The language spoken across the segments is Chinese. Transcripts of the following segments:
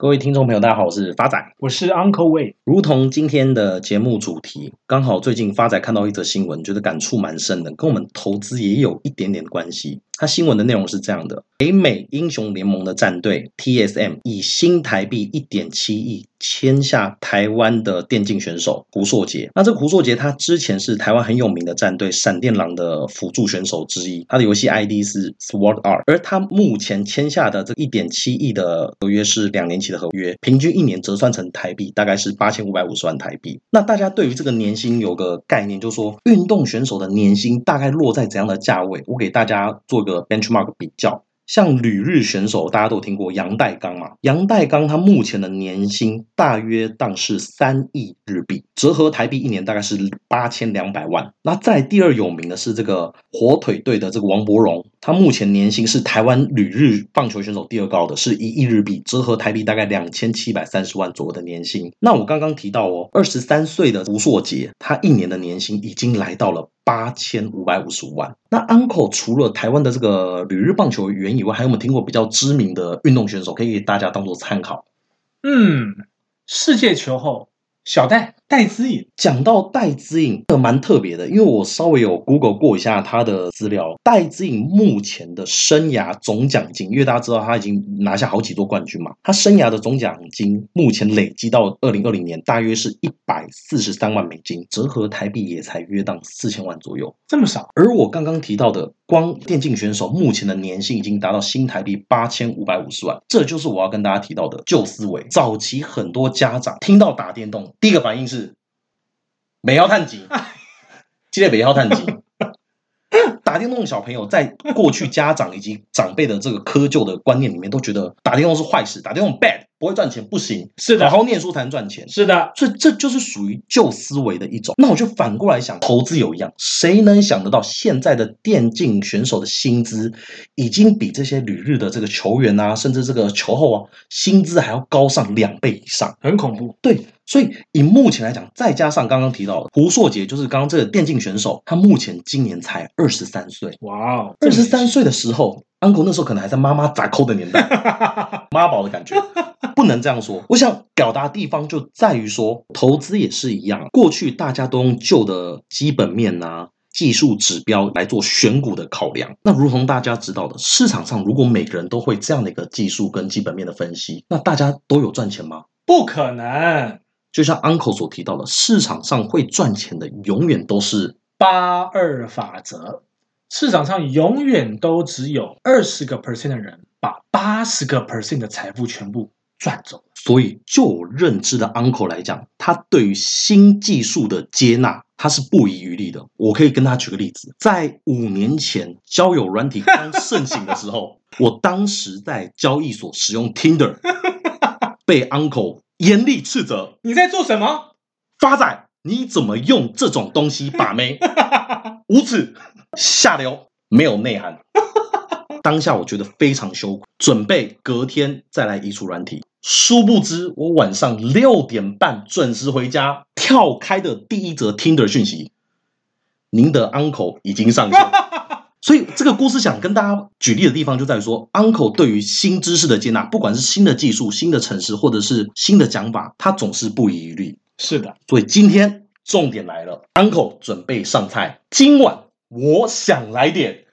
各位听众朋友，大家好，我是发仔，我是 Uncle Wei。如同今天的节目主题，刚好最近发仔看到一则新闻，觉得感触蛮深的，跟我们投资也有一点点关系。它新闻的内容是这样的：北美英雄联盟的战队 TSM 以新台币一点七亿签下台湾的电竞选手胡硕杰。那这个胡硕杰，他之前是台湾很有名的战队闪电狼的辅助选手之一，他的游戏 ID 是 Sword Art。而他目前签下的这一点七亿的合约是两年期的合约，平均一年折算成台币大概是八千五百五十万台币。那大家对于这个年薪有个概念，就是说运动选手的年薪大概落在怎样的价位？我给大家做个 benchmark 比较，像旅日选手，大家都有听过杨代刚嘛？杨代刚他目前的年薪大约当是三亿日币，折合台币一年大概是八千两百万。那在第二有名的是这个火腿队的这个王柏荣，他目前年薪是台湾旅日棒球选手第二高的，是一亿日币，折合台币大概两千七百三十万左右的年薪。那我刚刚提到哦，二十三岁的吴硕杰，他一年的年薪已经来到了。八千五百五十五万。那 Uncle 除了台湾的这个旅日棒球员以外，还有没有听过比较知名的运动选手，可以大家当做参考？嗯，世界球后小戴。戴资颖讲到戴资颖，这蛮特别的，因为我稍微有 Google 过一下他的资料。戴资颖目前的生涯总奖金，因为大家知道他已经拿下好几座冠军嘛，他生涯的总奖金目前累积到二零二零年，大约是一百四十三万美金，折合台币也才约当四千万左右，这么少。而我刚刚提到的，光电竞选手目前的年薪已经达到新台币八千五百五十万，这就是我要跟大家提到的旧思维。早期很多家长听到打电动，第一个反应是。美要探级，记得美要探级。打电动的小朋友在过去家长以及长辈的这个窠臼的观念里面，都觉得打电动是坏事，打电动 bad 不会赚钱，不行。是的，好好念书才能赚钱。是的，所以这就是属于旧思维的一种。那我就反过来想，投资有一样，谁能想得到现在的电竞选手的薪资已经比这些旅日的这个球员啊，甚至这个球后啊，薪资还要高上两倍以上，很恐怖。对。所以以目前来讲，再加上刚刚提到的胡硕杰，就是刚刚这个电竞选手，他目前今年才二十三岁。哇哦，二十三岁的时候，Uncle 那时候可能还在妈妈砸扣的年代，妈宝的感觉，不能这样说。我想表达的地方就在于说，投资也是一样，过去大家都用旧的基本面啊、技术指标来做选股的考量。那如同大家知道的，市场上如果每个人都会这样的一个技术跟基本面的分析，那大家都有赚钱吗？不可能。就像 Uncle 所提到的，市场上会赚钱的永远都是八二法则。市场上永远都只有二十个 percent 的人把八十个 percent 的财富全部赚走。所以，就我认知的 Uncle 来讲，他对于新技术的接纳，他是不遗余力的。我可以跟他举个例子，在五年前交友软体刚盛行的时候，我当时在交易所使用 Tinder，被 Uncle。严厉斥责！你在做什么？发仔，你怎么用这种东西 把妹？无耻、下流、没有内涵。当下我觉得非常羞愧，准备隔天再来移除软体。殊不知，我晚上六点半准时回家，跳开的第一则 Tinder 讯息：您的 uncle 已经上线。所以这个故事想跟大家举例的地方就在于说，Uncle 对于新知识的接纳，不管是新的技术、新的城市，或者是新的讲法，他总是不遗余力。是的，所以今天重点来了，Uncle 准备上菜。今晚我想来点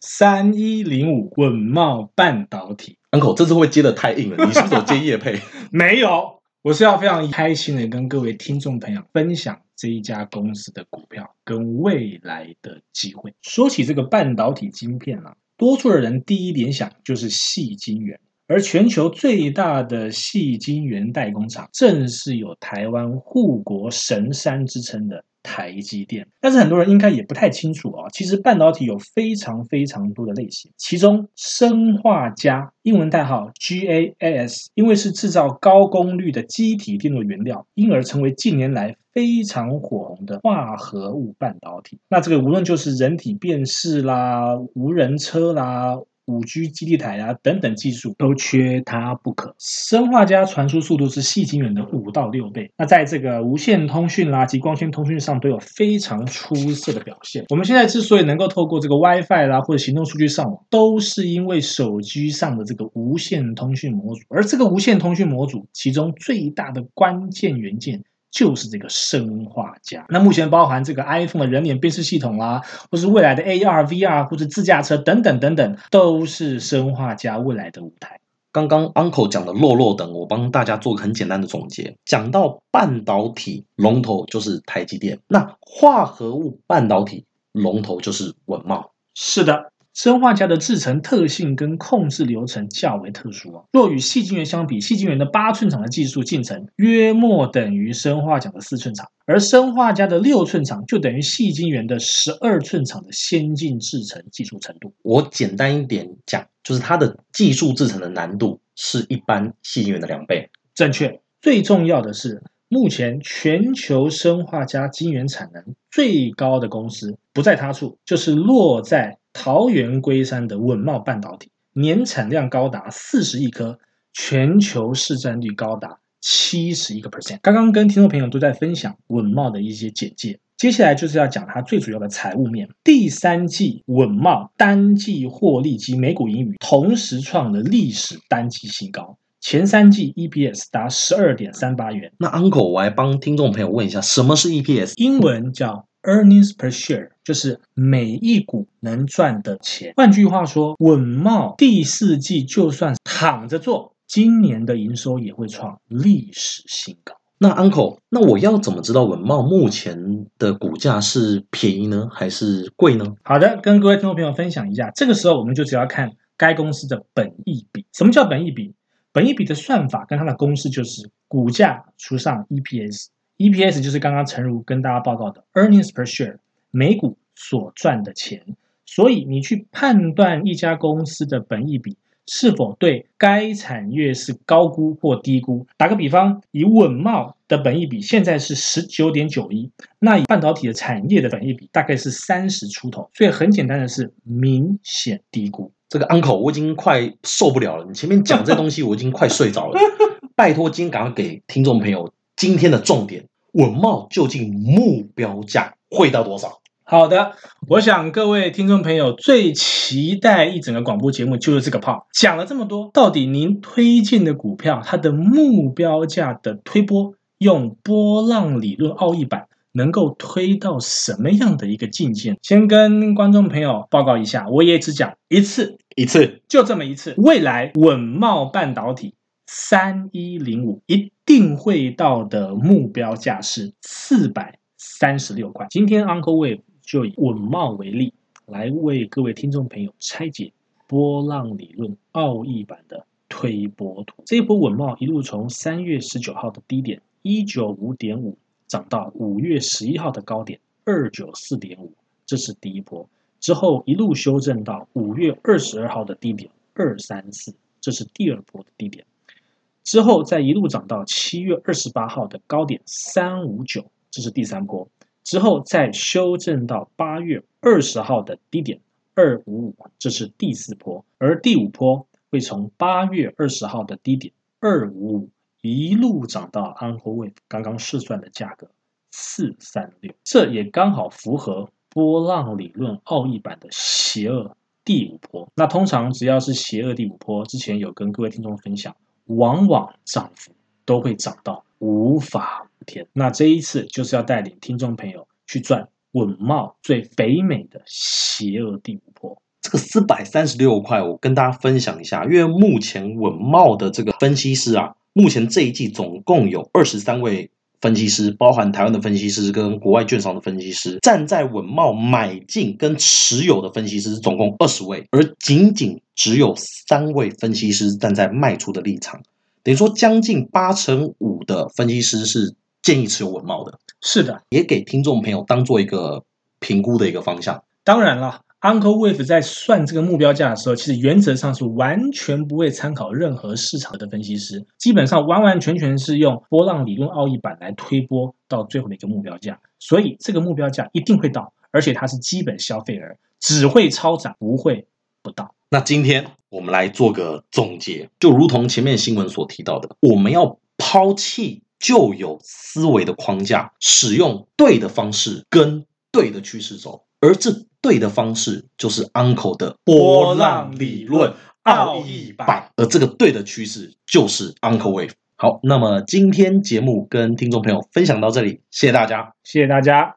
三一零五稳茂半导体。Uncle 这次会接的太硬了，你是不是有接叶配？没有，我是要非常开心的跟各位听众朋友分享。这一家公司的股票跟未来的机会。说起这个半导体晶片啊，多数的人第一联想就是细晶圆，而全球最大的细晶圆代工厂，正是有台湾护国神山之称的。台积电，但是很多人应该也不太清楚啊。其实半导体有非常非常多的类型，其中砷化镓（英文代号 GaAs） 因为是制造高功率的积体电路原料，因而成为近年来非常火红的化合物半导体。那这个无论就是人体辨识啦、无人车啦、五 G 基地台啊等等技术都缺它不可。砷化镓传输速度是矽晶圆的五到六倍。那在这个无线通讯啦及光纤通讯上都有非常出色的表现。我们现在之所以能够透过这个 WiFi 啦或者行动数据上网，都是因为手机上的这个无线通讯模组。而这个无线通讯模组，其中最大的关键元件。就是这个生化家，那目前包含这个 iPhone 的人脸辨识系统啦，或是未来的 AR、VR 或者自驾车等等等等，都是生化家未来的舞台。刚刚 Uncle 讲的落落等，我帮大家做个很简单的总结。讲到半导体龙头就是台积电，那化合物半导体龙头就是稳茂。是的。砷化家的制程特性跟控制流程较为特殊啊。若与细晶圆相比，细晶圆的八寸厂的技术进程约莫等于生化家的四寸厂，而生化家的六寸厂就等于细晶圆的十二寸厂的先进制程技术程度。我简单一点讲，就是它的技术制成的难度是一般细晶圆的两倍。正确。最重要的是，目前全球生化家晶圆产能最高的公司不在他处，就是落在。桃园龟山的稳懋半导体年产量高达四十亿颗，全球市占率高达七十一个 percent。刚刚跟听众朋友都在分享稳懋的一些简介，接下来就是要讲它最主要的财务面。第三季稳懋单季获利及每股盈余同时创了历史单季新高，前三季 EPS 达十二点三八元。那 Uncle，我来帮听众朋友问一下，什么是 EPS？英文叫。Earnings per share 就是每一股能赚的钱。换句话说，稳懋第四季就算躺着做，今年的营收也会创历史新高。那 Uncle，那我要怎么知道稳懋目前的股价是便宜呢，还是贵呢？好的，跟各位听众朋友分享一下。这个时候，我们就只要看该公司的本益比。什么叫本益比？本益比的算法跟它的公式就是股价除上 EPS。EPS 就是刚刚陈如跟大家报告的 earnings per share，每股所赚的钱。所以你去判断一家公司的本益比是否对该产业是高估或低估。打个比方，以稳懋的本益比现在是十九点九一，那以半导体的产业的本益比大概是三十出头，所以很简单的是明显低估。这个 Uncle 我已经快受不了了，你前面讲这东西我已经快睡着了，拜托今天赶快给听众朋友。今天的重点，稳懋究竟目标价会到多少？好的，我想各位听众朋友最期待一整个广播节目就是这个 part。讲了这么多，到底您推荐的股票它的目标价的推波，用波浪理论奥义版能够推到什么样的一个境界？先跟观众朋友报告一下，我也只讲一次，一次就这么一次。未来稳茂半导体三一零五一。定会到的目标价是四百三十六块。今天 Uncle Wave 就以稳茂为例，来为各位听众朋友拆解波浪理论奥义版的推波图。这一波稳茂一路从三月十九号的低点一九五点五涨到五月十一号的高点二九四点五，这是第一波。之后一路修正到五月二十二号的低点二三四，这是第二波的低点。之后再一路涨到七月二十八号的高点三五九，这是第三波。之后再修正到八月二十号的低点二五五，这是第四波。而第五波会从八月二十号的低点二五五一路涨到 Uncle Wave 刚刚试算的价格四三六，这也刚好符合波浪理论奥义版的邪恶第五波。那通常只要是邪恶第五波，之前有跟各位听众分享。往往涨幅都会涨到无法无天。那这一次就是要带领听众朋友去赚稳茂最肥美的邪恶第五波。这个四百三十六块，我跟大家分享一下，因为目前稳茂的这个分析师啊，目前这一季总共有二十三位分析师，包含台湾的分析师跟国外券商的分析师，站在稳茂买进跟持有的分析师总共二十位，而仅仅。只有三位分析师站在卖出的立场，等于说将近八成五的分析师是建议持有文茂的。是的，也给听众朋友当做一个评估的一个方向。当然了，Uncle Wave 在算这个目标价的时候，其实原则上是完全不会参考任何市场的分析师，基本上完完全全是用波浪理论奥义版来推波到最后的一个目标价。所以这个目标价一定会到，而且它是基本消费额，只会超涨，不会不到。那今天我们来做个总结，就如同前面新闻所提到的，我们要抛弃旧有思维的框架，使用对的方式跟对的趋势走，而这对的方式就是 Uncle 的波浪理论奥义版，而这个对的趋势就是 Uncle Wave。好，那么今天节目跟听众朋友分享到这里，谢谢大家，谢谢大家。